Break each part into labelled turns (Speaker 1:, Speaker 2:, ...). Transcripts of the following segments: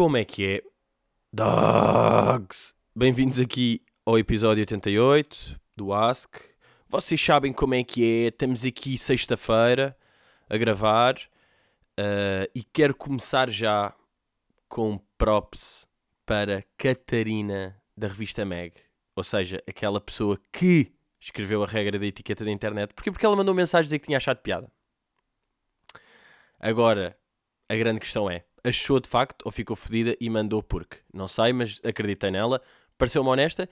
Speaker 1: Como é que é? Dogs! Bem-vindos aqui ao episódio 88 do Ask. Vocês sabem como é que é? Estamos aqui sexta-feira a gravar uh, e quero começar já com props para Catarina da revista Meg. Ou seja, aquela pessoa que escreveu a regra da etiqueta da internet. Porquê? Porque ela mandou mensagem dizer que tinha achado piada. Agora, a grande questão é: achou de facto ou ficou fodida e mandou porque? Não sei, mas acreditei nela, pareceu-me honesta.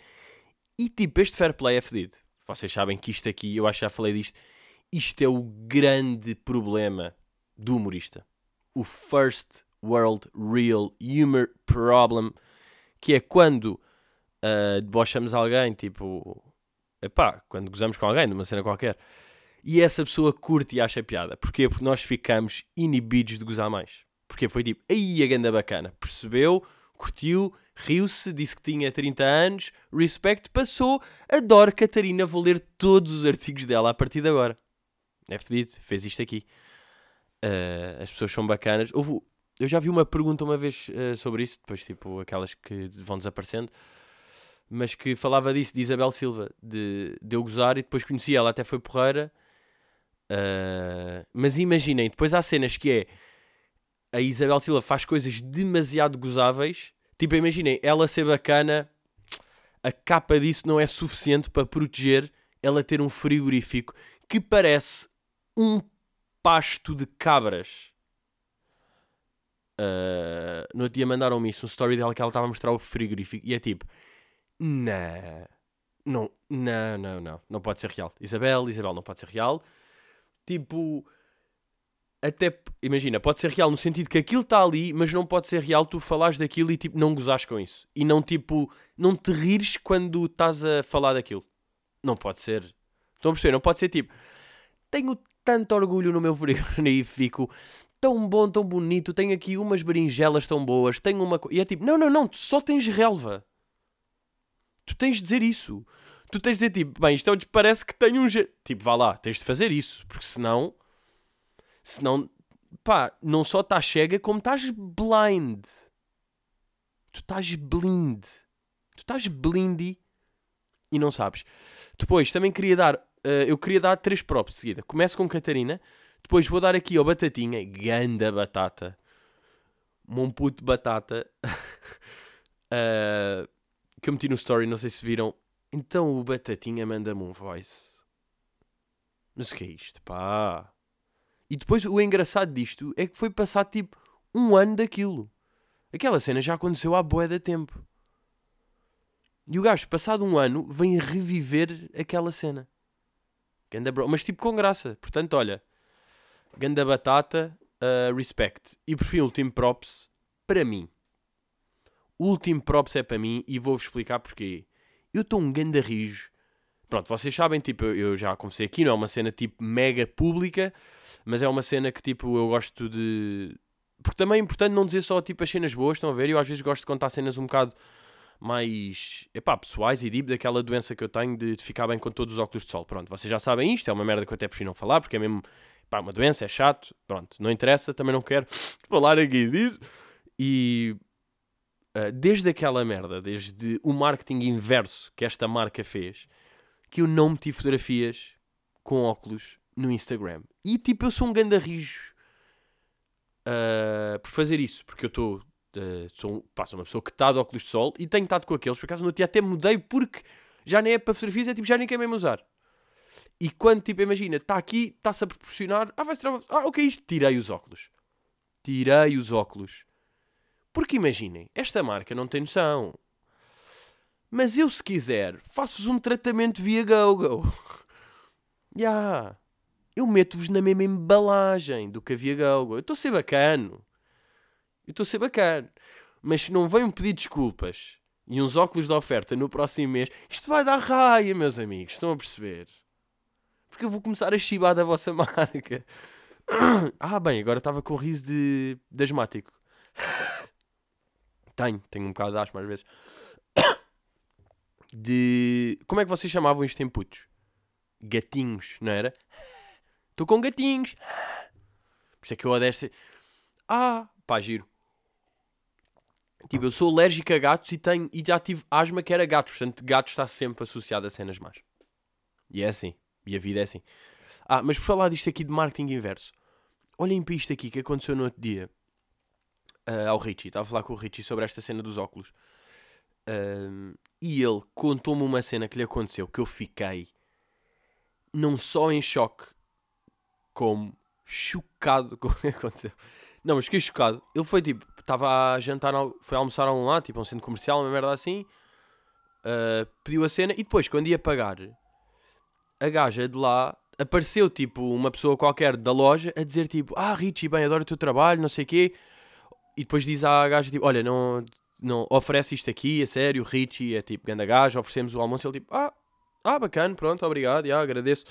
Speaker 1: E tipo, este fair play é fedido. Vocês sabem que isto aqui, eu acho que já falei disto, isto é o grande problema do humorista. O first world real humor problem, que é quando uh, debochamos alguém, tipo, epá, quando gozamos com alguém, numa cena qualquer, e essa pessoa curte e acha piada. Porquê? Porque nós ficamos inibidos de gozar mais. Porque foi tipo, aí a ganda bacana. Percebeu, curtiu, riu-se, disse que tinha 30 anos, respect, passou, adoro Catarina, vou ler todos os artigos dela a partir de agora. É fedido, fez isto aqui. Uh, as pessoas são bacanas. Houve, eu já vi uma pergunta uma vez uh, sobre isso, depois tipo aquelas que vão desaparecendo, mas que falava disso, de Isabel Silva, de, de eu gozar e depois conheci ela, até foi porreira. Uh, mas imaginem, depois há cenas que é a Isabel Silva faz coisas demasiado gozáveis. Tipo, imaginem, ela ser bacana, a capa disso não é suficiente para proteger ela ter um frigorífico que parece um pasto de cabras. Uh, no outro dia mandaram-me isso, um story dela que ela estava a mostrar o frigorífico e é tipo, não, não, não, não, não, não pode ser real. Isabel, Isabel, não pode ser real. Tipo, até, imagina, pode ser real no sentido que aquilo está ali, mas não pode ser real tu falares daquilo e tipo não gozares com isso. E não tipo, não te rires quando estás a falar daquilo. Não pode ser. Estão a perceber? Não pode ser tipo, tenho tanto orgulho no meu frigorífico, tão bom, tão bonito, tenho aqui umas berinjelas tão boas, tenho uma. E é tipo, não, não, não, tu só tens relva. Tu tens de dizer isso. Tu tens de dizer tipo, bem, isto é parece que tenho um. Tipo, vá lá, tens de fazer isso, porque senão Senão, pá, não só estás cega, como estás blind. Tu estás blind. Tu estás blindy e não sabes. Depois, também queria dar, uh, eu queria dar três props de seguida. Começo com Catarina, depois vou dar aqui ao Batatinha, ganda batata. Um puto batata. uh, que eu meti no story, não sei se viram. Então o Batatinha manda-me um voice. Mas o que é isto, pá? E depois o engraçado disto é que foi passado tipo um ano daquilo. Aquela cena já aconteceu há boé de tempo. E o gajo, passado um ano, vem reviver aquela cena. Ganda bro. Mas tipo com graça. Portanto, olha. Ganda batata, uh, respect. E por fim, último props para mim. O último props é para mim e vou-vos explicar porquê. Eu estou um ganda rijo. Pronto, vocês sabem, tipo, eu já conversei aqui, não é uma cena tipo mega pública mas é uma cena que tipo eu gosto de. Porque também é importante não dizer só tipo as cenas boas, estão a ver? Eu às vezes gosto de contar cenas um bocado mais epá, pessoais e deep daquela doença que eu tenho de, de, ficar bem com todos os óculos de sol. Pronto, vocês já sabem isto, é uma merda que eu até prefiro não falar, porque é mesmo epá, uma doença, é chato, pronto, não interessa, também não quero falar aqui disso. E uh, desde aquela merda, desde o marketing inverso que esta marca fez, que eu não meti fotografias com óculos no Instagram. E tipo, eu sou um ganda rijo uh, por fazer isso, porque eu estou. Uh, sou, pá, sou uma pessoa que está de óculos de sol e tenho estado com aqueles. Por acaso no dia até mudei porque já nem é para fotografias, é tipo, já nem quer mesmo usar. E quando, tipo, imagina, está aqui, está-se a proporcionar. Ah, vai-se tirar. Ah, ok, isto. Tirei os óculos. Tirei os óculos. Porque imaginem, esta marca não tem noção. Mas eu, se quiser, faço-vos um tratamento via GoGo. Já. yeah eu meto-vos na mesma embalagem do que havia Galgo. Eu estou a ser bacano. Eu estou a ser bacano. Mas se não venham pedir desculpas e uns óculos de oferta no próximo mês, isto vai dar raia, meus amigos. Estão a perceber? Porque eu vou começar a chibar da vossa marca. Ah, bem, agora estava com riso de, de asmático. Tenho, tenho um bocado de asma às vezes. De. Como é que vocês chamavam isto em putos? Gatinhos, não era? Estou com gatinhos. Por isso é que eu odeio. Ah, pá, giro. Tipo, eu sou alérgico a gatos e, tenho, e já tive asma que era gato. Portanto, gato está sempre associado a cenas más. E é assim. E a vida é assim. Ah, mas por falar disto aqui de marketing inverso. Olhem para isto aqui que aconteceu no outro dia. Uh, ao Richie. Estava a falar com o Richie sobre esta cena dos óculos. Uh, e ele contou-me uma cena que lhe aconteceu que eu fiquei não só em choque, como chocado com o que aconteceu. Não, mas fiquei chocado. Ele foi tipo, estava a jantar, foi a almoçar a um lado, tipo, um centro comercial, uma merda assim. Uh, pediu a cena e depois, quando ia pagar, a gaja de lá apareceu tipo uma pessoa qualquer da loja a dizer tipo, ah Richie, bem, adoro o teu trabalho, não sei o quê. E depois diz à gaja tipo, olha, não, não oferece isto aqui, a sério, Richie é tipo, ganda gaja, oferecemos o almoço. Ele tipo, ah, ah, bacana, pronto, obrigado, já, agradeço.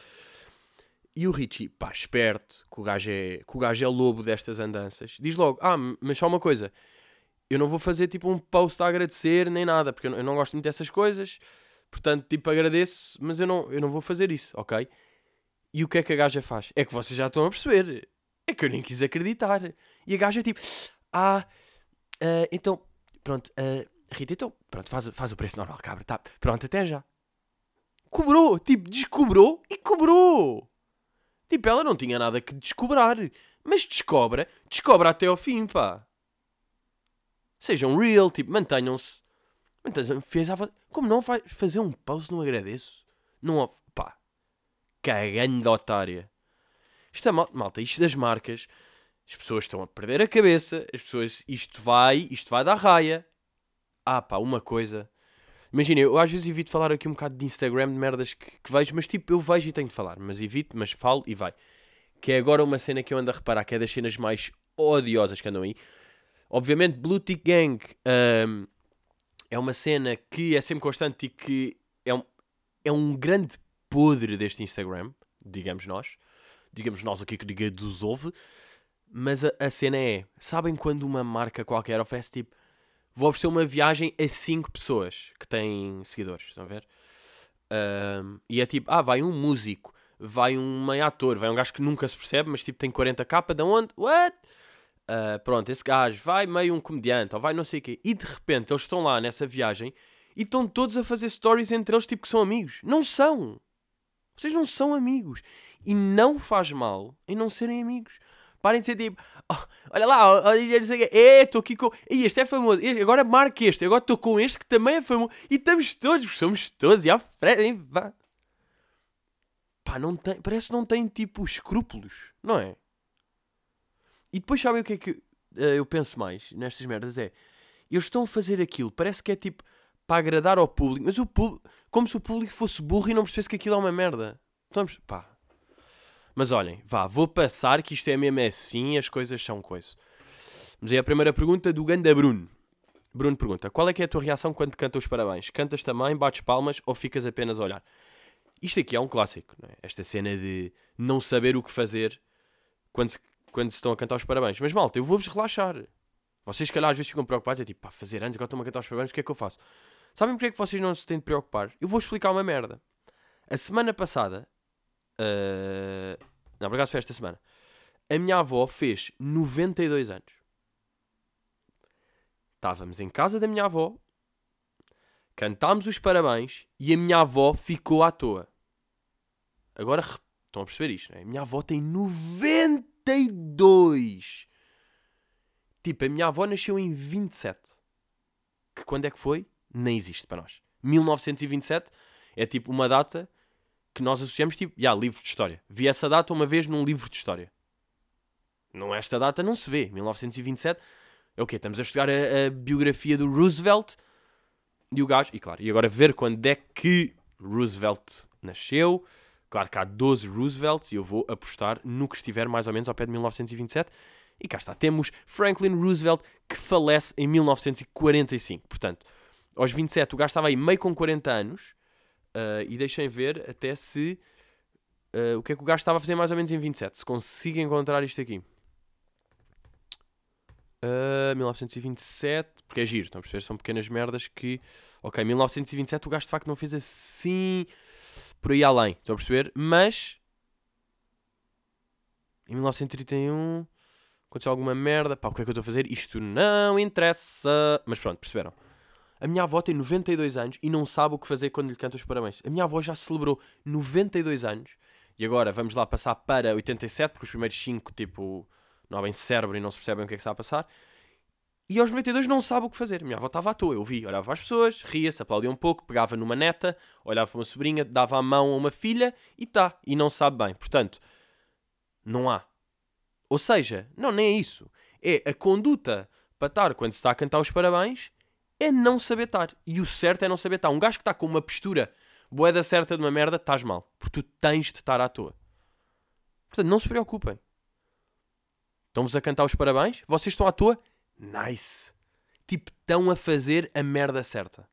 Speaker 1: E o Richie, pá, esperto, que o, gajo é, que o gajo é lobo destas andanças, diz logo: Ah, mas só uma coisa, eu não vou fazer tipo um post a agradecer nem nada, porque eu não, eu não gosto muito dessas coisas, portanto, tipo, agradeço, mas eu não, eu não vou fazer isso, ok? E o que é que a gaja faz? É que vocês já estão a perceber. É que eu nem quis acreditar. E a gaja é tipo: Ah, uh, então, pronto, uh, Rita, então, pronto, faz, faz o preço normal, cabra, tá, pronto, até já. Cobrou, tipo, descobrou e cobrou. Tipo, ela não tinha nada que descobrar. Mas descobra, descobra até ao fim, pá. Sejam real, tipo, mantenham-se. Mantenham Como não faz fazer um pause, não agradeço? Não, pá. Cagando otária. Isto é mal, malta, isto das marcas. As pessoas estão a perder a cabeça. As pessoas, isto vai, isto vai dar raia. Ah, pá, uma coisa. Imagina, eu às vezes evito falar aqui um bocado de Instagram, de merdas que, que, vejo, mas tipo, eu vejo e tenho de falar. Mas evito, mas falo e vai. Que é agora uma cena que eu ando a reparar, que é das cenas mais odiosas que andam aí. Obviamente, Blue Tick Gang um, é uma cena que é sempre constante e que é um, é um grande podre deste Instagram, digamos nós. Digamos nós aqui que diga dos ouve. Mas a, a cena é, sabem quando uma marca qualquer oferece tipo vou oferecer uma viagem a 5 pessoas que têm seguidores, estão a ver? Um, e é tipo, ah, vai um músico, vai um meio ator, vai um gajo que nunca se percebe, mas tipo tem 40k, de onde? What? Uh, pronto, esse gajo vai meio um comediante, ou vai não sei o quê. E de repente eles estão lá nessa viagem e estão todos a fazer stories entre eles, tipo que são amigos. Não são! Vocês não são amigos. E não faz mal em não serem amigos. Parem de ser tipo, oh, olha lá, olha, não sei o quê, estou aqui com. E este é famoso, este, agora marca este, agora estou com este que também é famoso. E estamos todos, somos todos, e à frente, pá. Pá, não tem, parece que não tem tipo escrúpulos, não é? E depois sabem o que é que uh, eu penso mais nestas merdas? É, eles estão a fazer aquilo, parece que é tipo para agradar ao público, mas o público, como se o público fosse burro e não percebesse que aquilo é uma merda. Estamos, pá, mas olhem, vá, vou passar que isto é mesmo assim, as coisas são coisas. Vamos aí a primeira pergunta do Ganda Bruno. Bruno pergunta: Qual é que é a tua reação quando canta os parabéns? Cantas também, bates palmas ou ficas apenas a olhar? Isto aqui é um clássico, é? Esta cena de não saber o que fazer quando se, quando se estão a cantar os parabéns. Mas malta, eu vou-vos relaxar. Vocês, se calhar, às vezes ficam preocupados. É tipo, pá, fazer antes, agora estão a cantar os parabéns, o que é que eu faço? Sabem porque é que vocês não se têm de preocupar? Eu vou explicar uma merda. A semana passada, Uh, não, por acaso foi esta semana. A minha avó fez 92 anos. Estávamos em casa da minha avó, cantámos os parabéns e a minha avó ficou à toa. Agora estão a perceber isto, não é? A minha avó tem 92. Tipo, a minha avó nasceu em 27. Que quando é que foi? Nem existe para nós. 1927 é tipo uma data que nós associamos tipo, já, yeah, livro de história. Vi essa data uma vez num livro de história. Não, esta data não se vê. 1927 é o quê? Estamos a estudar a, a, biografia do Roosevelt e o gajo. E claro, e agora ver quando é que Roosevelt nasceu. Claro que há 12 Roosevelts e eu vou apostar no que estiver mais ou menos ao pé de 1927. E cá está, temos Franklin Roosevelt que falece em 1945. Portanto, aos 27 o gajo estava aí meio com 40 anos Uh, e deixem ver até se uh, o que é que o gajo estava a fazer mais ou menos em 27. Se consigo encontrar isto aqui. Uh, 1927, porque é giro, estão a perceber? São pequenas merdas que. Ok, 1927 o gajo de facto não fez assim por aí além, estão a perceber? Mas em 1931 aconteceu alguma merda, pá, o que é que eu estou a fazer? Isto não interessa. Mas pronto, perceberam? A minha avó tem 92 anos e não sabe o que fazer quando lhe canta os parabéns. A minha avó já celebrou 92 anos e agora vamos lá passar para 87, porque os primeiros 5, tipo, não há bem cérebro e não se percebem o que é que está a passar. E aos 92 não sabe o que fazer. A minha avó estava à toa. Eu vi, olhava para as pessoas, ria-se, aplaudia um pouco, pegava numa neta, olhava para uma sobrinha, dava a mão a uma filha e tá. E não sabe bem. Portanto, não há. Ou seja, não, nem é isso. É a conduta para estar quando se está a cantar os parabéns é não saber estar. E o certo é não saber estar. Um gajo que está com uma postura boeda certa de uma merda, estás mal. Porque tu tens de estar à toa. Portanto, não se preocupem. Estão-vos a cantar os parabéns? Vocês estão à toa? Nice. Tipo, estão a fazer a merda certa.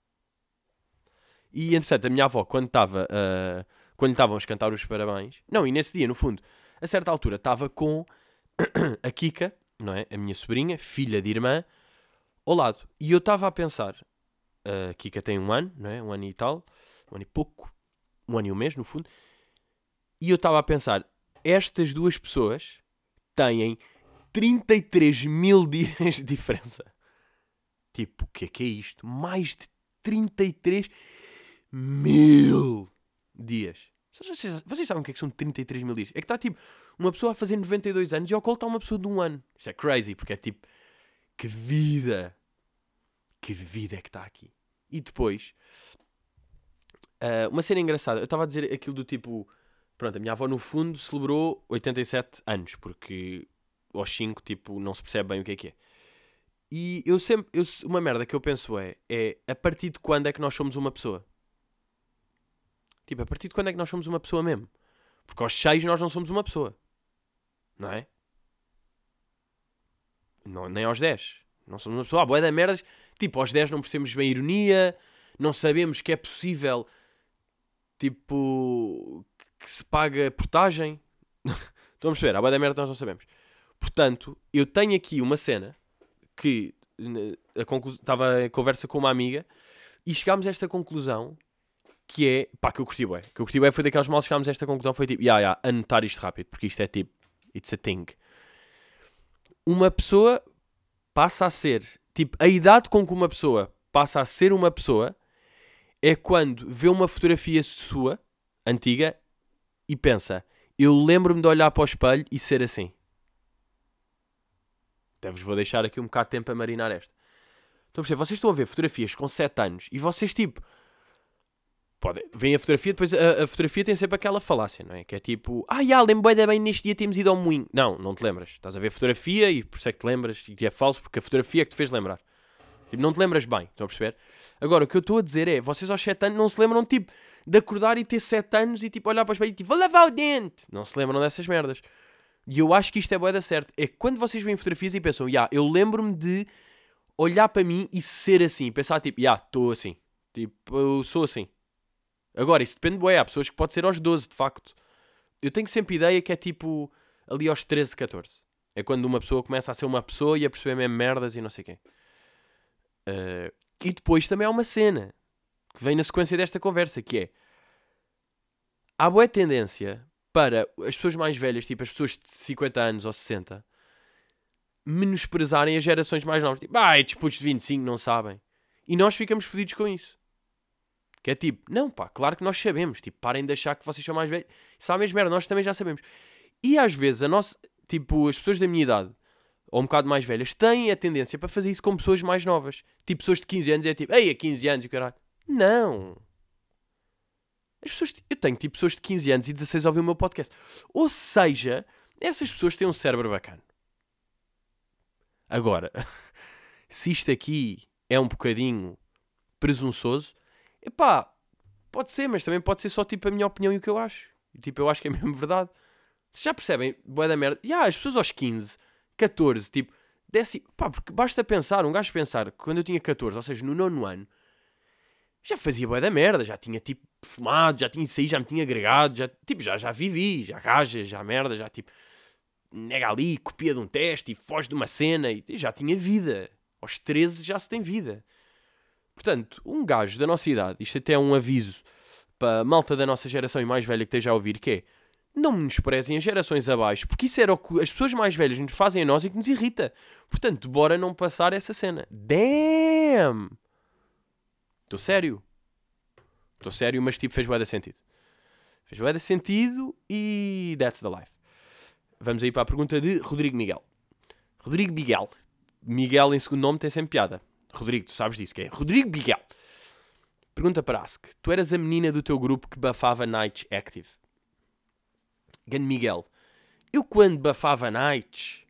Speaker 1: E, entretanto, a minha avó, quando estava... Uh, quando lhe estavam a cantar os parabéns... Não, e nesse dia, no fundo, a certa altura, estava com a Kika, não é? A minha sobrinha, filha de irmã, ao lado. E eu estava a pensar... A Kika tem um ano, não é? Um ano e tal. Um ano e pouco. Um ano e um mês, no fundo. E eu estava a pensar... Estas duas pessoas têm 33 mil dias de diferença. Tipo, o que é que é isto? Mais de 33 mil dias. Vocês, vocês sabem o que é que são 33 mil dias? É que está tipo uma pessoa a fazer 92 anos e ao colo está uma pessoa de um ano. Isso é crazy, porque é tipo, que vida! Que vida é que está aqui. E depois, uh, uma cena engraçada. Eu estava a dizer aquilo do tipo, pronto, a minha avó no fundo celebrou 87 anos, porque aos 5, tipo, não se percebe bem o que é que é. E eu sempre, eu, uma merda que eu penso é, é a partir de quando é que nós somos uma pessoa? Tipo, a partir de quando é que nós somos uma pessoa mesmo? Porque aos 6 nós não somos uma pessoa. Não é? Não, nem aos 10. Não somos uma pessoa. Ah, boé da merdas. Tipo, aos 10 não percebemos bem a ironia, não sabemos que é possível, tipo, que se paga portagem. Estão a perceber? A boé da merda nós não sabemos. Portanto, eu tenho aqui uma cena que estava em conversa com uma amiga e chegámos a esta conclusão que é, pá, que eu curti bem. Que eu curti bem foi daqueles mal chegámos a esta conclusão foi tipo, ya, yeah, yeah, anotar isto rápido, porque isto é tipo, it's a thing. Uma pessoa passa a ser, tipo, a idade com que uma pessoa passa a ser uma pessoa é quando vê uma fotografia sua, antiga, e pensa, eu lembro-me de olhar para o espelho e ser assim. Até vos vou deixar aqui um bocado de tempo a marinar esta. Perceber? Vocês estão a ver fotografias com 7 anos e vocês tipo. Pode, vem a fotografia, depois a, a, fotografia tem sempre aquela falácia, não é? Que é tipo, ah, já, lembro bem, neste dia temos ido ao moinho. Não, não te lembras. Estás a ver a fotografia e por isso é que te lembras e é falso, porque a fotografia é que te fez lembrar. Tipo, não te lembras bem, estão a perceber? Agora, o que eu estou a dizer é, vocês aos 7 anos não se lembram, tipo, de acordar e ter 7 anos e tipo, olhar para o espelho e tipo, vou lavar o dente. Não se lembram dessas merdas. E eu acho que isto é boa da certo. É quando vocês veem fotografias e pensam, já, eu lembro-me de olhar para mim e ser assim. Pensar tipo, já, estou assim. Tipo, eu sou assim. Agora, isso depende, boé. Há pessoas que pode ser aos 12, de facto. Eu tenho sempre ideia que é tipo ali aos 13, 14. É quando uma pessoa começa a ser uma pessoa e a perceber mesmo merdas e não sei quê. Uh, e depois também há uma cena que vem na sequência desta conversa, que é há boa tendência para as pessoas mais velhas, tipo as pessoas de 50 anos ou 60, menosprezarem as gerações mais novas. Tipo, ah, disputos de 25 não sabem. E nós ficamos fodidos com isso. Que é tipo, não pá, claro que nós sabemos. Tipo, parem de achar que vocês são mais velhos. Sabem as merda, nós também já sabemos. E às vezes, a nossa, tipo, as pessoas da minha idade, ou um bocado mais velhas, têm a tendência para fazer isso com pessoas mais novas. Tipo, pessoas de 15 anos, é tipo, ei, a 15 anos, e caralho. Não. As pessoas, eu tenho tipo pessoas de 15 anos e 16 a ouvir o meu podcast. Ou seja, essas pessoas têm um cérebro bacana. Agora, se isto aqui é um bocadinho presunçoso, epá, pode ser, mas também pode ser só tipo a minha opinião e o que eu acho. Tipo, eu acho que é mesmo verdade. Vocês já percebem, boa da merda? Yeah, as pessoas aos 15, 14, tipo, desce, pá, porque basta pensar, um gajo pensar que quando eu tinha 14, ou seja, no nono ano, já fazia boa da merda, já tinha tipo fumado, já tinha saído, já me tinha agregado, já, tipo, já, já vivi, já gaja, já merda, já tipo, nega ali, copia de um teste e foge de uma cena e já tinha vida. Aos 13 já se tem vida. Portanto, um gajo da nossa idade, isto até é um aviso para a malta da nossa geração e mais velha que esteja a ouvir, que é, não menosprezem as gerações abaixo, porque isso era o que as pessoas mais velhas nos fazem a nós e que nos irrita. Portanto, bora não passar essa cena. Damn! Estou sério. Estou sério, mas tipo, fez bué sentido. Fez bué sentido e that's the life. Vamos aí para a pergunta de Rodrigo Miguel. Rodrigo Miguel. Miguel em segundo nome tem sempre piada. Rodrigo, tu sabes disso, que é Rodrigo Miguel. Pergunta para Ask. Tu eras a menina do teu grupo que bafava Nights Active. Gan Miguel. Eu quando bafava Nights,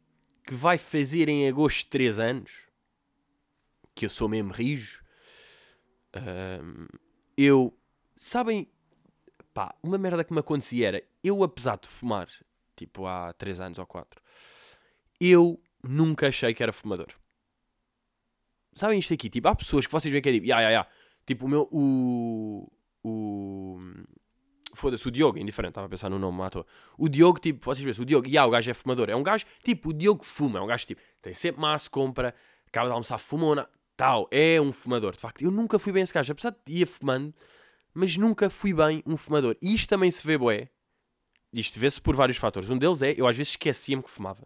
Speaker 1: que vai fazer em agosto 3 anos, que eu sou mesmo rijo, eu... Sabem... Pá, uma merda que me acontecia era, eu apesar de fumar, tipo há 3 anos ou 4, eu nunca achei que era fumador. Sabem isto aqui? Tipo, há pessoas que vocês veem que é tipo, ya, ya, ya. Tipo, o meu. O. O. Foda-se, o Diogo, indiferente, estava a pensar no nome, matou. O Diogo, tipo, vocês veem, o Diogo, ya, o gajo é fumador. É um gajo, tipo, o Diogo fuma, é um gajo, tipo, tem sempre massa, compra, acaba de almoçar, fumona, tal, é um fumador. De facto, eu nunca fui bem esse gajo, apesar de ir fumando, mas nunca fui bem um fumador. E isto também se vê, boé. Isto vê-se por vários fatores. Um deles é, eu às vezes esquecia-me que fumava.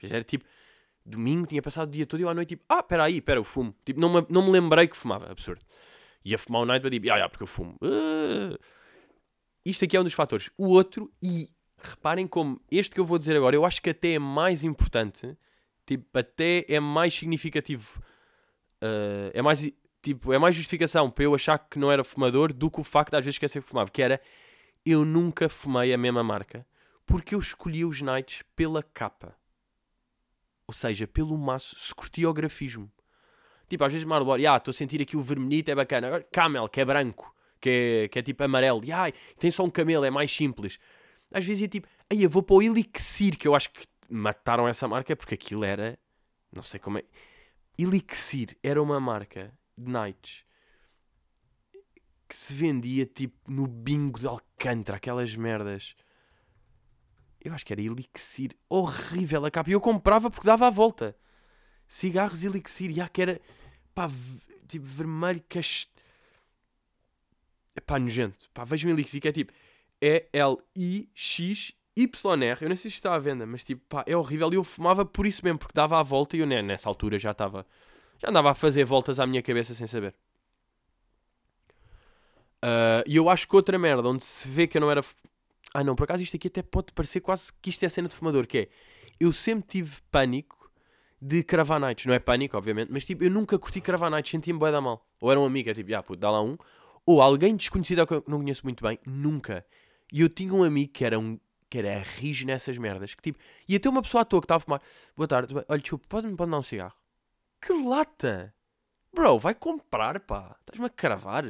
Speaker 1: Era tipo, domingo, tinha passado o dia todo e eu à noite, tipo, ah, espera aí, espera, eu fumo. Tipo, não me, não me lembrei que fumava, absurdo. Ia fumar o night, mas tipo, ah, ah, porque eu fumo. Uh. Isto aqui é um dos fatores. O outro, e reparem como este que eu vou dizer agora, eu acho que até é mais importante, tipo, até é mais significativo, uh, é mais, tipo, é mais justificação para eu achar que não era fumador do que o facto de às vezes esquecer que fumava, que era, eu nunca fumei a mesma marca, porque eu escolhi os nights pela capa. Ou seja, pelo maço, se curtia o grafismo. Tipo, às vezes Marlboro, ah, estou a sentir aqui o vermelhito, é bacana. Agora, Camel, que é branco, que é, que é tipo amarelo. E, ai, tem só um camelo, é mais simples. Às vezes é tipo, aí eu vou para o Elixir, que eu acho que mataram essa marca porque aquilo era, não sei como é. Elixir era uma marca de nights que se vendia tipo no bingo de Alcântara, aquelas merdas. Eu acho que era Elixir. Horrível a capa. E eu comprava porque dava a volta. Cigarros Elixir. E que era. Pá, tipo vermelho cast... Pá, nojento. Pá, vejam Elixir que é tipo. E-L-I-X-Y-R. Eu não sei se está à venda, mas tipo, pá, é horrível. E eu fumava por isso mesmo, porque dava a volta e eu né, nessa altura já estava. Já andava a fazer voltas à minha cabeça sem saber. Uh, e eu acho que outra merda onde se vê que eu não era ah não, por acaso isto aqui até pode parecer quase que isto é a cena de fumador, que é eu sempre tive pânico de cravar nights. Não é pânico, obviamente, mas tipo, eu nunca curti cravar nights, sentia-me bué da mal. Ou era um amigo, é tipo, ah, puto, dá lá um. Ou alguém desconhecido que eu não conheço muito bem, nunca. E eu tinha um amigo que era um que era rijo nessas merdas, que tipo, ia ter uma pessoa à toa que estava a fumar. Boa tarde, olha, desculpa, pode-me pode dar um cigarro? Que lata! Bro, vai comprar, pá. Estás-me a cravar?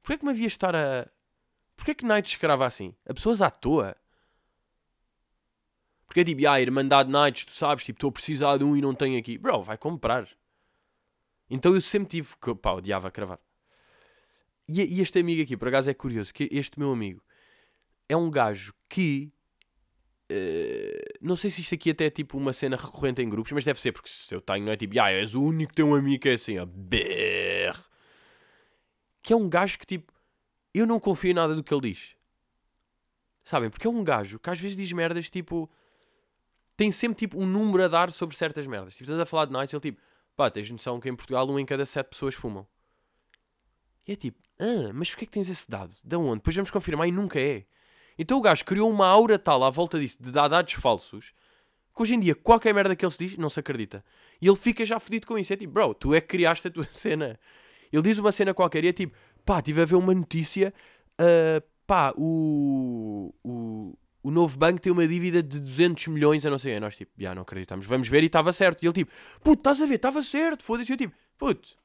Speaker 1: Porquê é que me havia estar a, Porquê que Knight escrava assim? A pessoas à toa. Porque é tipo, ah, Irmandade Knights, tu sabes, tipo, estou a precisar de um e não tenho aqui. Bro, vai comprar. Então eu sempre tive, que, pá, odiava cravar. E, e este amigo aqui, por acaso é curioso, que este meu amigo é um gajo que Uh, não sei se isto aqui até é tipo uma cena recorrente em grupos, mas deve ser porque se eu tenho, não é tipo, ah, és o único que tem um amigo que é assim, ó, ber. Que é um gajo que tipo, eu não confio em nada do que ele diz. Sabem? Porque é um gajo que às vezes diz merdas tipo. Tem sempre tipo um número a dar sobre certas merdas. Tipo, estás a falar de Nights, ele tipo, pá, tens noção que em Portugal um em cada sete pessoas fumam. E é tipo, ah, mas porquê é que tens esse dado? De onde? Depois vamos confirmar e nunca é. Então o gajo criou uma aura tal à volta disso, de dar dados falsos, que hoje em dia qualquer merda que ele se diz, não se acredita. E ele fica já fodido com isso. É tipo, bro, tu é que criaste a tua cena. Ele diz uma cena qualquer e é tipo, pá, tive a ver uma notícia, uh, pá, o, o, o novo banco tem uma dívida de 200 milhões, a não sei, nós tipo, já não acreditamos, vamos ver e estava certo. E ele tipo, puto, estás a ver, estava certo, foda-se. Eu tipo, puto,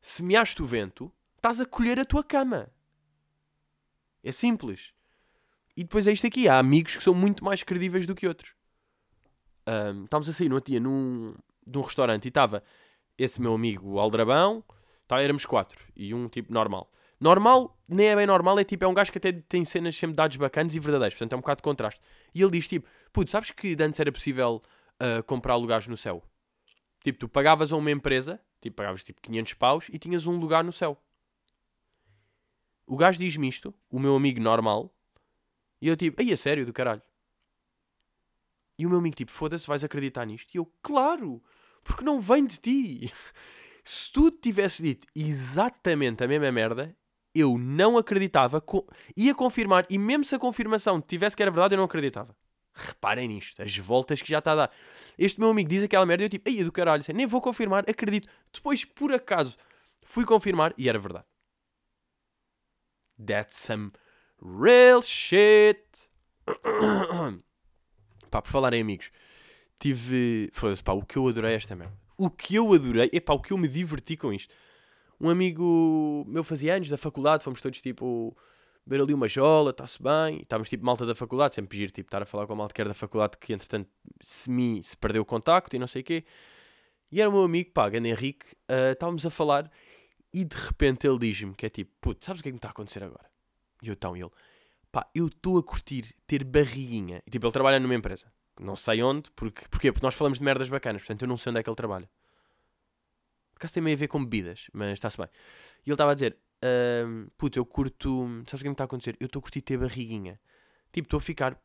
Speaker 1: semeaste o vento, estás a colher a tua cama. É simples. E depois é isto aqui, há amigos que são muito mais credíveis do que outros. Um, estávamos a sair no dia num, num restaurante e estava esse meu amigo Aldrabão, Tá, éramos quatro. E um tipo normal. Normal, nem é bem normal, é tipo, é um gajo que até tem cenas sempre dados bacanas e verdadeiros. Portanto, é um bocado de contraste. E ele diz tipo, putz, sabes que antes era possível uh, comprar lugares no céu? Tipo, tu pagavas a uma empresa, tipo, pagavas tipo 500 paus e tinhas um lugar no céu. O gajo diz-me isto, o meu amigo normal, E eu tipo, aí a sério, do caralho. E o meu amigo tipo, foda-se, vais acreditar nisto? E eu, claro, porque não vem de ti. Se tu tivesse dito exatamente a mesma merda, eu não acreditava, ia confirmar, e mesmo se a confirmação tivesse que era verdade, eu não acreditava. Reparem nisto, as voltas que já está a dar. Este meu amigo diz aquela merda e eu tipo, aí do caralho, nem vou confirmar, acredito. Depois, por acaso, fui confirmar e era verdade. That's some real shit. pá, por falar em amigos, tive. Foda-se, pá, o que eu adorei esta merda. O que eu adorei, é pá, o que eu me diverti com isto. Um amigo meu fazia anos da faculdade, fomos todos tipo beber ali uma jola, está-se bem. Estávamos tipo malta da faculdade, sempre giro, tipo, estar a falar com a malta que era da faculdade que entretanto semi se perdeu o contacto e não sei o quê. E era o meu amigo, pá, Ganda Henrique, uh, estávamos a falar e de repente ele diz-me que é tipo, puto, sabes o que é que me está a acontecer agora? E eu então ele, pá, eu estou a curtir ter barriguinha. E tipo, ele trabalha numa empresa. Não sei onde, porque? Porque nós falamos de merdas bacanas, portanto eu não sei onde é que ele trabalha. Por acaso tem meio a ver com bebidas, mas está-se bem. E ele estava a dizer, uh, puto, eu curto, sabes o que é me está a acontecer? Eu estou a curtir ter barriguinha. Tipo, estou a ficar,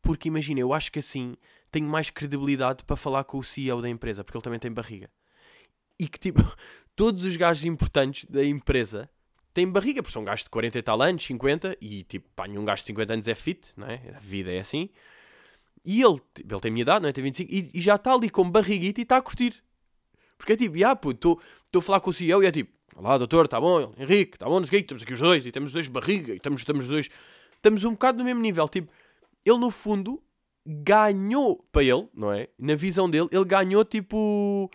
Speaker 1: porque imagina, eu acho que assim tenho mais credibilidade para falar com o CEO da empresa, porque ele também tem barriga. E que tipo, todos os gajos importantes da empresa têm barriga, porque são gajos de 40 e tal anos, 50, e tipo, pá, nenhum gajo de 50 anos é fit, não é? A vida é assim. E ele, ele tem a minha idade, não é? Tem 25, e, e já está ali com barriguita e está a curtir. Porque é tipo, ah, pô, estou a falar com o CEO e é tipo, olá doutor, está bom? Henrique, está bom? Nos geeks, estamos aqui os dois, e temos os dois barriga, e estamos, estamos os dois, estamos um bocado no mesmo nível. Tipo, ele no fundo ganhou para ele, não é? Na visão dele, ele ganhou tipo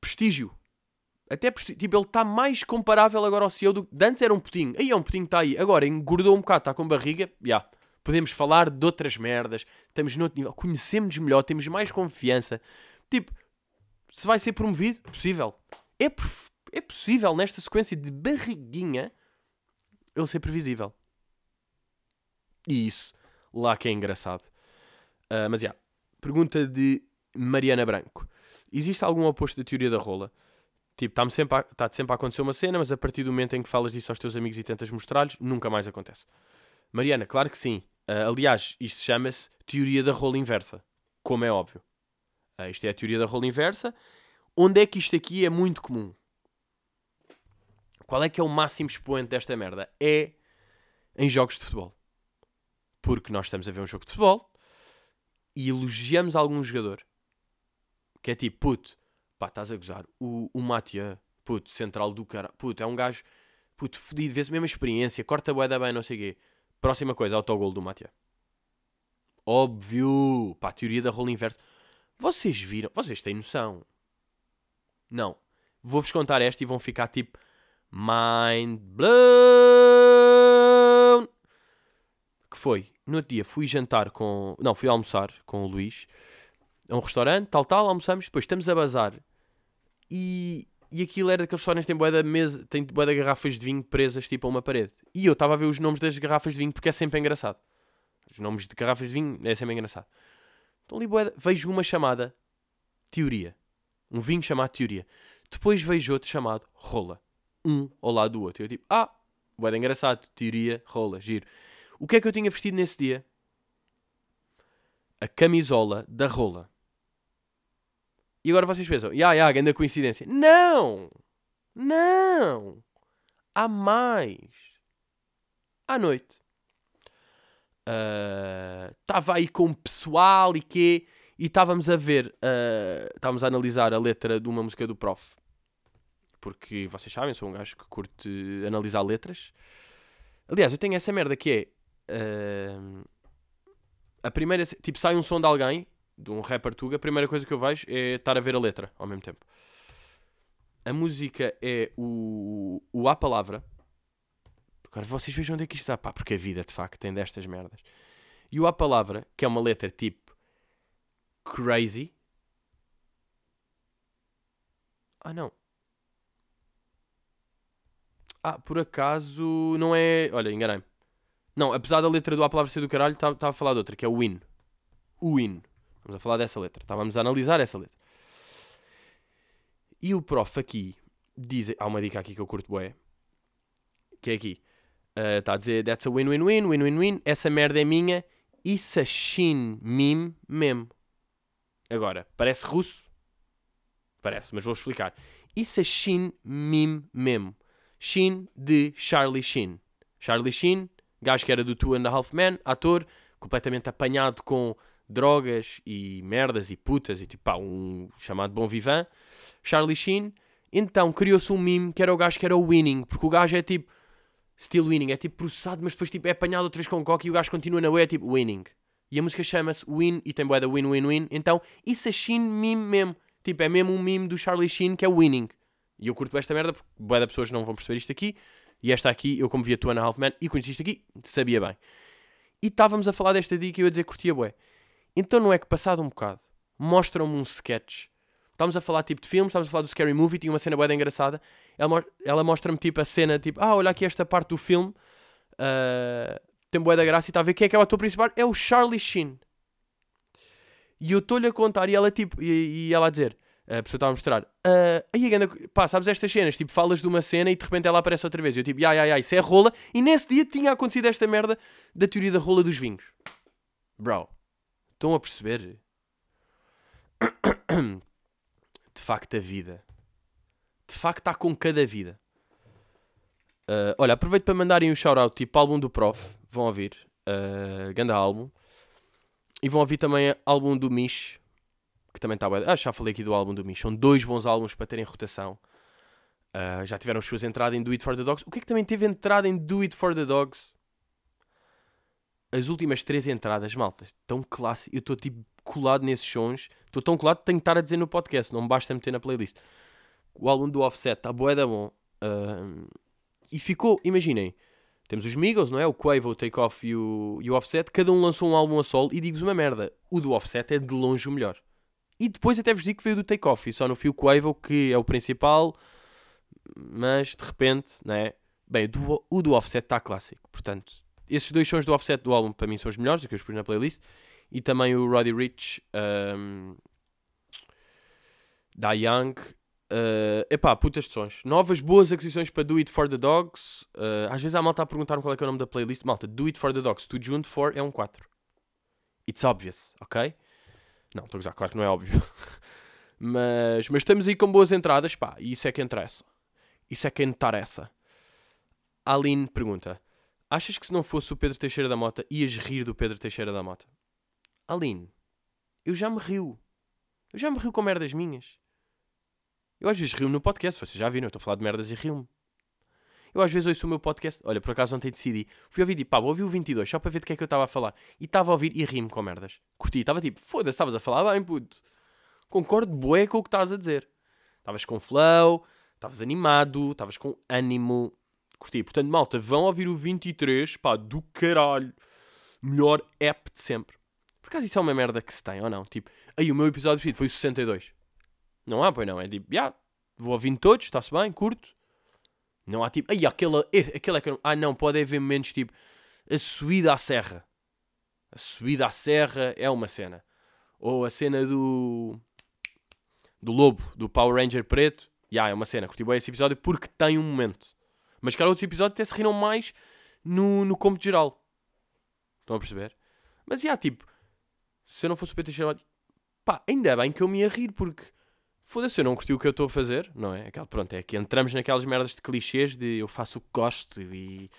Speaker 1: prestígio. Até tipo, ele está mais comparável agora ao CEO do que antes era um putinho. Aí é um putinho que está aí. Agora engordou um bocado, está com barriga. Já. Yeah. Podemos falar de outras merdas. Estamos no outro nível. Conhecemos melhor, temos mais confiança. Tipo, se vai ser promovido, possível. É, é possível nesta sequência de barriguinha ele ser previsível. E isso, lá que é engraçado. Uh, mas já. Yeah. Pergunta de Mariana Branco. Existe algum oposto da teoria da rola? Tipo, está-te sempre, a, tá sempre a acontecer uma cena, mas a partir do momento em que falas disso aos teus amigos e tentas mostrar-lhes, nunca mais acontece. Mariana, claro que sim. Uh, aliás, isto chama-se teoria da rola inversa, como é óbvio. Uh, isto é a teoria da rola inversa. Onde é que isto aqui é muito comum? Qual é que é o máximo expoente desta merda? É em jogos de futebol. Porque nós estamos a ver um jogo de futebol e elogiamos algum jogador que é tipo, puto, pá, estás a gozar. O, o Matia, puto, central do cara, puto, é um gajo, puto, fodido, vê-se mesma experiência, corta a boeda bem, não sei o quê. Próxima coisa, autogol do Matia. Óbvio, pá, teoria da rola inversa. Vocês viram, vocês têm noção. Não. Vou-vos contar esta e vão ficar tipo mind blown. Que foi? No outro dia fui jantar com. Não, fui almoçar com o Luís a um restaurante, tal, tal, almoçamos, depois estamos a bazar e, e aquilo era daqueles restaurantes que tem boé da mesa, tem garrafas de vinho presas tipo a uma parede. E eu estava a ver os nomes das garrafas de vinho porque é sempre engraçado. Os nomes de garrafas de vinho é sempre engraçado. Então ali boé, vejo uma chamada Teoria. Um vinho chamado Teoria. Depois vejo outro chamado Rola. Um ao lado do outro. Eu tipo, ah, boé engraçado. Teoria, Rola, giro. O que é que eu tinha vestido nesse dia? A camisola da Rola. E agora vocês pensam, ya, ya, grande coincidência. Não! Não! Há mais. À noite. Estava uh, aí com o pessoal e quê? E estávamos a ver, uh, estávamos a analisar a letra de uma música do Prof. Porque vocês sabem, sou um gajo que curte analisar letras. Aliás, eu tenho essa merda que é. Uh, a primeira. Tipo, sai um som de alguém de um rapper tuga, a primeira coisa que eu vejo é estar a ver a letra ao mesmo tempo. A música é o, o A Palavra. Agora vocês vejam onde é que isto está. Pá, porque a vida de facto tem destas merdas. E o A Palavra, que é uma letra tipo crazy. Ah, não. Ah, por acaso não é. Olha, enganei-me. Não, apesar da letra do A Palavra ser do caralho, estava tá, a falar de outra, que é o Win. O Win. Estamos a falar dessa letra. Estávamos a analisar essa letra. E o prof aqui diz. Há uma dica aqui que eu curto bué. Que é aqui. Está a dizer, that's a win-win-win, win-win-win. Essa merda é minha. Isso a Shin meme mesmo. Agora, parece russo? Parece, mas vou explicar. Isso a Shin meme mesmo. Shin de Charlie Sheen. Charlie Sheen, gajo que era do Two and a Half Men, ator, completamente apanhado com drogas e merdas e putas e tipo, pá, um chamado Bom Vivant. Charlie Sheen. Então criou-se um meme que era o gajo que era o winning, porque o gajo é tipo still winning, é tipo processado, mas depois tipo, é apanhado outra vez com coque e o gajo continua na way, é tipo winning. E a música chama-se Win e tem boeda Win Win Win. Então isso é Sheen meme mesmo. Tipo, é mesmo um meme do Charlie Sheen que é winning. E eu curto esta merda porque boeda pessoas não vão perceber isto aqui. E esta aqui, eu como via Two and a Half Man e conheci isto aqui, sabia bem. E estávamos a falar desta dica e eu ia dizer curtia bué. Então não é que passado um bocado, mostram-me um sketch. Estávamos a falar tipo de filmes, estávamos a falar do Scary Movie, tinha uma cena bué engraçada. Ela, ela mostra-me tipo a cena, tipo, ah, olha aqui esta parte do filme. Uh, tem bué da graça e está a ver quem é que é o ator principal. É o Charlie Sheen. E eu estou-lhe a contar e ela tipo, e, e ela a dizer, a pessoa estava a mostrar, uh, aí ainda, pá, sabes estas cenas, tipo, falas de uma cena e de repente ela aparece outra vez. E eu tipo, ai, ai, ai, isso é rola. E nesse dia tinha acontecido esta merda da teoria da rola dos vinhos. Bro, estão a perceber? De facto, a vida. De facto, está com cada vida. Uh, olha, aproveito para mandarem um shout-out, tipo, álbum do Prof. Vão ouvir. Uh, álbum. E vão ouvir também álbum do Mish. Que também está bem. Ah, já falei aqui do álbum do Mish. São dois bons álbuns para terem rotação. Uh, já tiveram as suas entradas em Do It For The Dogs. O que é que também teve entrada em Do It For The Dogs? As últimas três entradas, malta, tão clássico. Eu estou tipo colado nesses sons. Estou tão colado que tenho que estar a dizer no podcast. Não basta meter na playlist. O álbum do Offset está bué da bom. Uh, e ficou, imaginem, temos os Migos, não é? O Quavo, o Takeoff e o, e o Offset. Cada um lançou um álbum a solo e digo-vos uma merda. O do Offset é de longe o melhor. E depois até vos digo que veio do Takeoff. E só no fio Quavo que é o principal. Mas de repente, não é? Bem, do, o do Offset está clássico. Portanto, esses dois sons do Offset do álbum para mim são os melhores, que eu pus na playlist. E também o Roddy Rich um, da Young Uh, epá, putas de sons. Novas, boas aquisições para Do It For The Dogs. Uh, às vezes há malta a perguntar-me qual é, é o nome da playlist. Malta, Do It For The Dogs. Tudo junto, for é um 4. It's obvious, ok? Não, estou a gozar, claro que não é óbvio. mas, mas estamos aí com boas entradas, pá. E isso é que interessa. Isso é que interessa. Aline pergunta. Achas que se não fosse o Pedro Teixeira da Mota, ias rir do Pedro Teixeira da Mota? Aline, eu já me rio. Eu já me rio com merdas minhas. Eu às vezes rio-me no podcast, vocês já viram, eu estou a falar de merdas e rio-me. Eu às vezes ouço o meu podcast, olha, por acaso ontem decidi, fui ouvir tipo, pá, vou ouvir o 22 só para ver de que é que eu estava a falar. E estava a ouvir e ri-me com merdas. Curti, estava tipo, foda-se, estavas a falar bem, puto. Concordo bué com o que estás a dizer. Estavas com flow, estavas animado, estavas com ânimo. Curti. Portanto, malta, vão ouvir o 23, pá, do caralho. Melhor app de sempre. Por acaso isso é uma merda que se tem, ou não? Tipo, aí o meu episódio preferido foi o 62. Não há, pois não. É tipo, yeah, vou ouvindo todos, está-se bem, curto. Não há tipo, aí aquele, aquele é que. Ah, não, pode haver momentos tipo a subida à serra. A subida à serra é uma cena. Ou a cena do. do lobo, do Power Ranger preto. Já, yeah, é uma cena. Curti bem esse episódio porque tem um momento. Mas, cara, outros episódios até se riram mais no, no cômputo geral. Estão a perceber? Mas, já, yeah, tipo, se eu não fosse o PT pá, ainda bem que eu me ia rir porque Foda-se, eu não curti o que eu estou a fazer, não é? Aquela, pronto, é que entramos naquelas merdas de clichês de eu faço o que gosto e.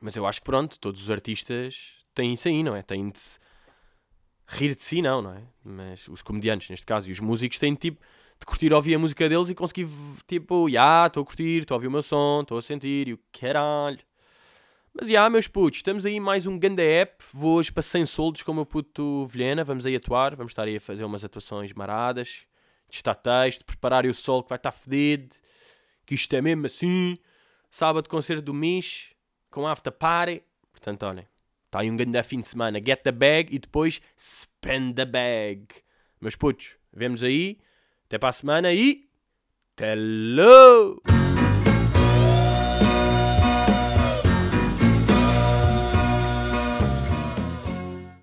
Speaker 1: Mas eu acho que pronto, todos os artistas têm isso aí, não é? Têm de se rir de si, não, não é? Mas os comediantes, neste caso, e os músicos têm tipo de curtir ouvir a música deles e conseguir, tipo, já, yeah, estou a curtir, estou a ouvir o meu som, estou a sentir, e o caralho. Mas já, yeah, meus putos, estamos aí mais um ganda app. Vou hoje para 100 soldos com o meu puto Vilhena. Vamos aí atuar, vamos estar aí a fazer umas atuações maradas, testar texto, preparar o sol que vai estar fedido. Que isto é mesmo assim. Sábado, concerto do Mish com after party. Portanto, olhem, está aí um grande fim de semana. Get the bag e depois spend the bag. Meus putos, vemos aí. Até para a semana e. Hello!